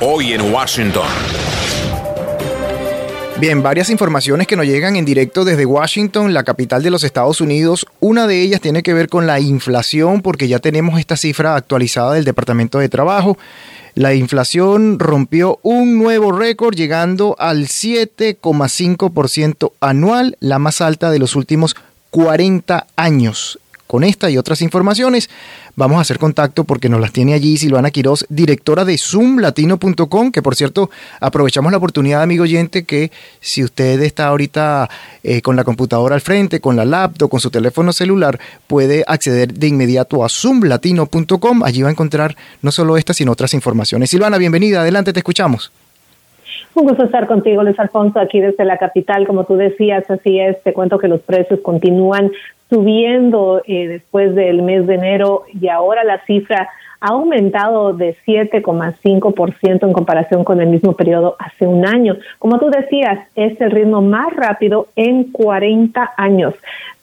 hoy en Washington. Bien, varias informaciones que nos llegan en directo desde Washington, la capital de los Estados Unidos. Una de ellas tiene que ver con la inflación, porque ya tenemos esta cifra actualizada del Departamento de Trabajo. La inflación rompió un nuevo récord llegando al 7,5% anual, la más alta de los últimos 40 años. Con esta y otras informaciones vamos a hacer contacto porque nos las tiene allí Silvana Quiroz, directora de zoomlatino.com, que por cierto aprovechamos la oportunidad, amigo oyente, que si usted está ahorita eh, con la computadora al frente, con la laptop, con su teléfono celular, puede acceder de inmediato a zoomlatino.com. Allí va a encontrar no solo estas, sino otras informaciones. Silvana, bienvenida, adelante, te escuchamos. Un gusto estar contigo, Luis Alfonso, aquí desde la capital. Como tú decías, así es. Te cuento que los precios continúan subiendo eh, después del mes de enero y ahora la cifra ha aumentado de 7,5% en comparación con el mismo periodo hace un año. Como tú decías, es el ritmo más rápido en 40 años.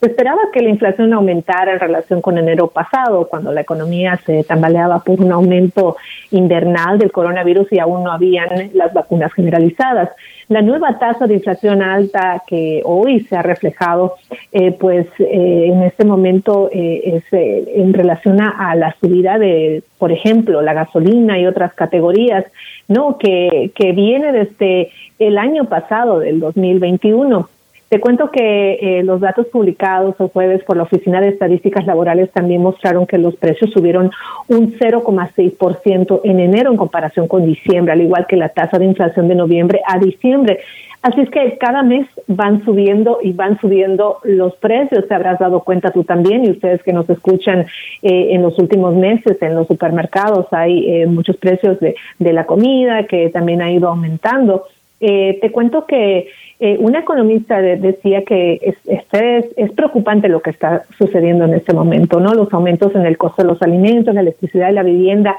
Se esperaba que la inflación aumentara en relación con enero pasado, cuando la economía se tambaleaba por un aumento invernal del coronavirus y aún no habían las vacunas generalizadas. La nueva tasa de inflación alta que hoy se ha reflejado, eh, pues eh, en este momento eh, es en relación a, la subida de, por ejemplo, la gasolina y otras categorías, no que, que viene desde el año pasado, del 2021. Te cuento que eh, los datos publicados el jueves por la Oficina de Estadísticas Laborales también mostraron que los precios subieron un 0,6% en enero en comparación con diciembre, al igual que la tasa de inflación de noviembre a diciembre. Así es que cada mes van subiendo y van subiendo los precios. Te habrás dado cuenta tú también y ustedes que nos escuchan eh, en los últimos meses en los supermercados hay eh, muchos precios de, de la comida que también ha ido aumentando. Eh, te cuento que eh, una economista decía que es, es, es, preocupante lo que está sucediendo en este momento, ¿no? Los aumentos en el costo de los alimentos, la electricidad y la vivienda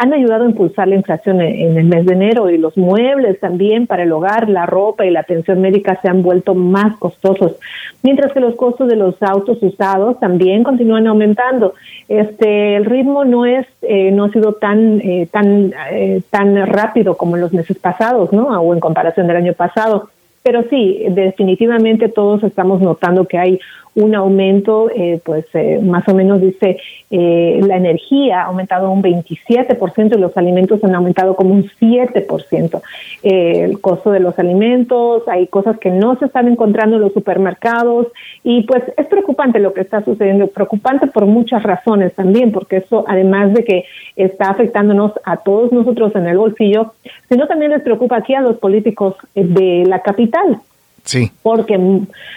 han ayudado a impulsar la inflación en, el mes de enero y los muebles también para el hogar, la ropa y la atención médica se han vuelto más costosos, mientras que los costos de los autos usados también continúan aumentando. Este, el ritmo no es, eh, no ha sido tan, eh, tan, eh, tan rápido como en los meses pasados, ¿no? O en comparación del año pasado. Pero sí, definitivamente todos estamos notando que hay un aumento, eh, pues eh, más o menos dice, eh, la energía ha aumentado un 27% y los alimentos han aumentado como un 7%. el costo de los alimentos, hay cosas que no se están encontrando en los supermercados y pues es preocupante lo que está sucediendo, preocupante por muchas razones también, porque eso además de que está afectándonos a todos nosotros en el bolsillo, sino también les preocupa aquí a los políticos de la capital Sí. Porque,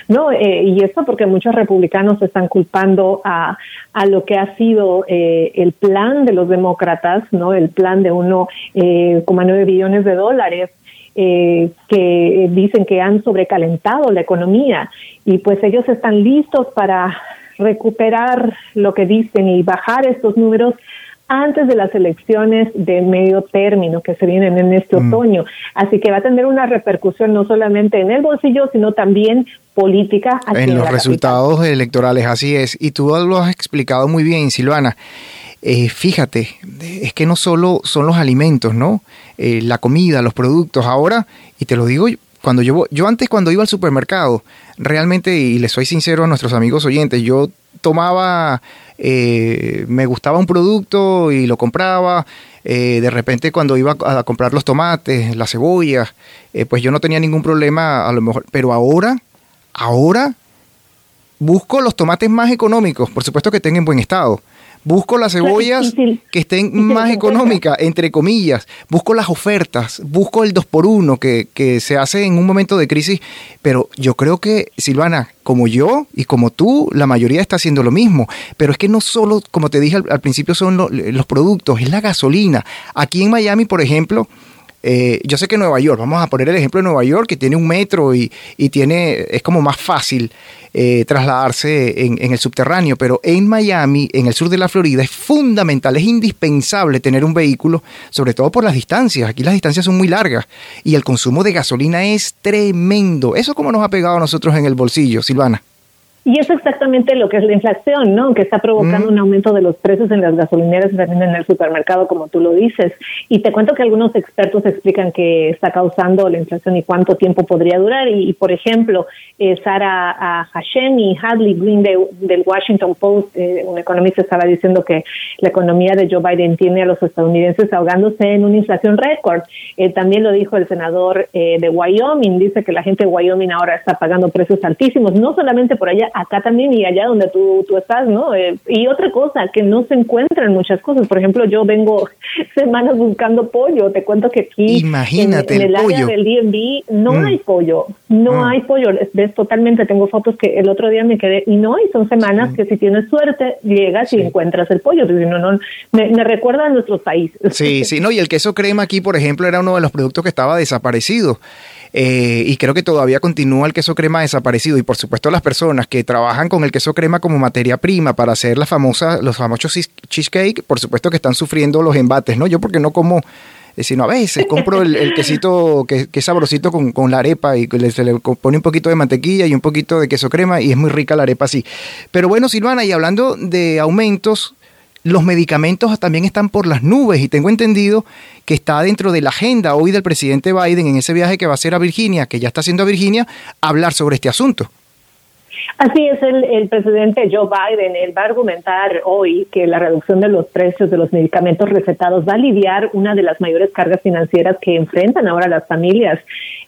no, eh, y esto porque muchos republicanos están culpando a, a lo que ha sido eh, el plan de los demócratas, ¿no? El plan de 1,9 eh, billones de dólares eh, que dicen que han sobrecalentado la economía y pues ellos están listos para recuperar lo que dicen y bajar estos números antes de las elecciones de medio término que se vienen en este mm. otoño. Así que va a tener una repercusión no solamente en el bolsillo, sino también política. en los resultados electorales, así es. Y tú lo has explicado muy bien, Silvana. Eh, fíjate, es que no solo son los alimentos, ¿no? Eh, la comida, los productos. Ahora, y te lo digo cuando yo, yo antes cuando iba al supermercado, realmente, y les soy sincero a nuestros amigos oyentes, yo tomaba, eh, me gustaba un producto y lo compraba. Eh, de repente cuando iba a comprar los tomates, las cebollas, eh, pues yo no tenía ningún problema a lo mejor. Pero ahora, ahora busco los tomates más económicos, por supuesto que estén en buen estado. Busco las cebollas que estén más económicas, entre comillas. Busco las ofertas, busco el 2 por 1 que, que se hace en un momento de crisis. Pero yo creo que, Silvana, como yo y como tú, la mayoría está haciendo lo mismo. Pero es que no solo, como te dije al, principio, son los productos, es la gasolina. Aquí en Miami, por ejemplo, eh, yo sé que Nueva York, vamos a poner el ejemplo de Nueva York, que tiene un metro y, tiene, es como más fácil eh, trasladarse en, el subterráneo, pero en Miami, en el sur de la Florida, es fundamental, es indispensable tener un vehículo, sobre todo por las distancias. Aquí las distancias son muy largas y el consumo de gasolina es tremendo. ¿Eso cómo nos ha pegado a nosotros en el bolsillo, Silvana? Y es exactamente lo que es la inflación, ¿no? Que está provocando un aumento de los precios en las gasolineras y también en el supermercado, como tú lo dices. Y te cuento que algunos expertos explican que está causando la inflación y cuánto tiempo podría durar. Y, por ejemplo, eh, Sara Hashem y Hadley Green del Washington Post, eh, un economista, estaba diciendo que la economía de Joe Biden tiene a los estadounidenses ahogándose en una inflación récord. Eh, también lo dijo el senador eh, de Wyoming, dice que la gente de Wyoming ahora está pagando precios altísimos, no solamente por allá, acá también y allá donde tú, tú estás, ¿no? Eh, y otra cosa, que no se encuentran muchas cosas. Por ejemplo, yo vengo semanas buscando pollo. Te cuento que aquí Imagínate en, el, área del DMV no mm. hay pollo, no mm. hay pollo. Ves totalmente, tengo fotos que el otro día me quedé y no, y son semanas que si tienes suerte llegas y encuentras el pollo. no, no, me, me recuerda a nuestros países. Sí, sí, no, y el queso crema aquí, por ejemplo, era uno de los productos que estaba desaparecido. Eh, y creo que todavía continúa el queso crema desaparecido. Y por supuesto las personas que trabajan con el queso crema como materia prima para hacer las famosas, los famosos cheesecake, por supuesto que están sufriendo los embates, ¿no? Yo porque no como eh, sino a veces compro el, quesito que, es sabrosito con, la arepa y se le pone un poquito de mantequilla y un poquito de queso crema y es muy rica la arepa así. Pero bueno, Silvana, y hablando de aumentos, los medicamentos también están por las nubes y tengo entendido que está dentro de la agenda hoy del presidente Biden en ese viaje que va a hacer a Virginia, que ya está haciendo a Virginia, hablar sobre este asunto. Así es, el, el, presidente Joe Biden, él va a argumentar hoy que la reducción de los precios de los medicamentos recetados va a aliviar una de las mayores cargas financieras que enfrentan ahora las familias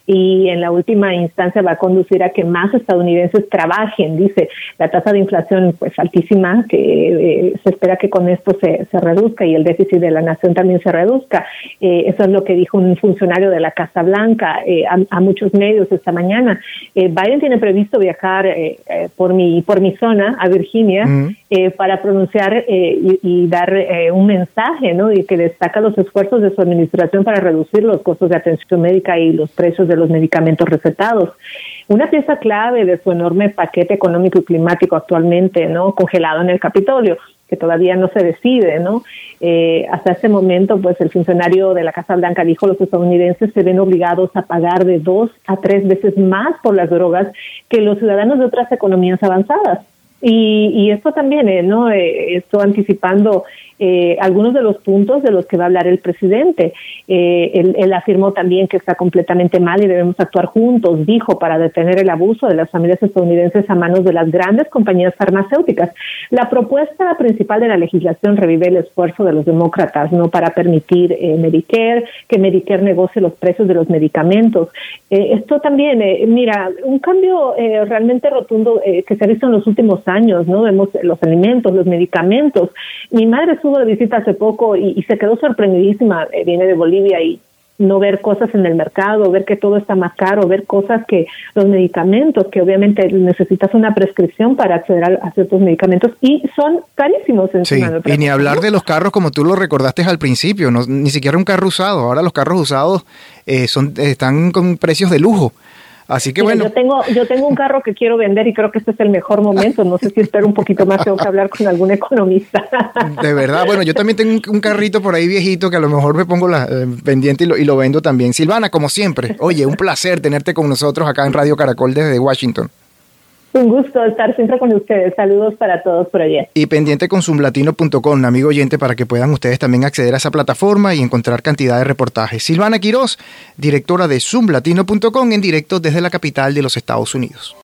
y en la última instancia va a conducir a que más estadounidenses trabajen. Dice la tasa de inflación pues altísima, que eh, se espera que con esto se, se, reduzca y el déficit de la nación también se reduzca. Eh, eso es lo que dijo un funcionario de la Casa Blanca eh, a, muchos medios esta mañana. Biden tiene previsto viajar por mi por mi zona a Virginia para pronunciar y, y, dar un mensaje, ¿no? Y que destaca los esfuerzos de su administración para reducir los costos de atención médica y los precios de los medicamentos recetados. Una pieza clave de su enorme paquete económico y climático actualmente, ¿no? Congelado en el Capitolio que todavía no se decide, ¿no? Eh, hasta ese momento, pues el funcionario de la Casa Blanca dijo los estadounidenses se ven obligados a pagar de dos a tres veces más por las drogas que los ciudadanos de otras economías avanzadas. Y, y esto también, eh, ¿no? Eh, esto anticipando eh, algunos de los puntos de los que va a hablar el presidente. Eh, él, afirmó también que está completamente mal y debemos actuar juntos, dijo, para detener el abuso de las familias estadounidenses a manos de las grandes compañías farmacéuticas. La propuesta principal de la legislación revive el esfuerzo de los demócratas no para permitir eh, Medicare, que Medicare negocie los precios de los medicamentos. esto también, mira, un cambio realmente rotundo que se ha visto en los últimos años, ¿no? Vemos los alimentos, los medicamentos. Mi madre estuvo de visita hace poco y, se quedó sorprendidísima, eh, viene de Bolivia y no ver cosas en el mercado, ver que todo está más caro, ver cosas que los medicamentos, que obviamente necesitas una prescripción para acceder a, ciertos medicamentos y son carísimos. En sí, y ni hablar de los carros como tú lo recordaste al principio, no, ni siquiera un carro usado, ahora los carros usados eh, son, están con precios de lujo. Así que bueno. Yo tengo, yo tengo un carro que quiero vender y creo que este es el mejor momento. No sé si espero un poquito más, tengo que hablar con algún economista. De verdad, bueno, yo también tengo un, carrito por ahí viejito que a lo mejor me pongo la, eh, pendiente y lo, y lo vendo también. Silvana, como siempre, oye, un placer tenerte con nosotros acá en Radio Caracol desde Washington. Un gusto estar siempre con ustedes. Saludos para todos por allá. Y pendiente con zoomlatino.com, amigo oyente, para que puedan ustedes también acceder a esa plataforma y encontrar cantidad de reportajes. Silvana Quiroz, directora de zoomlatino.com, en directo desde la capital de los Estados Unidos.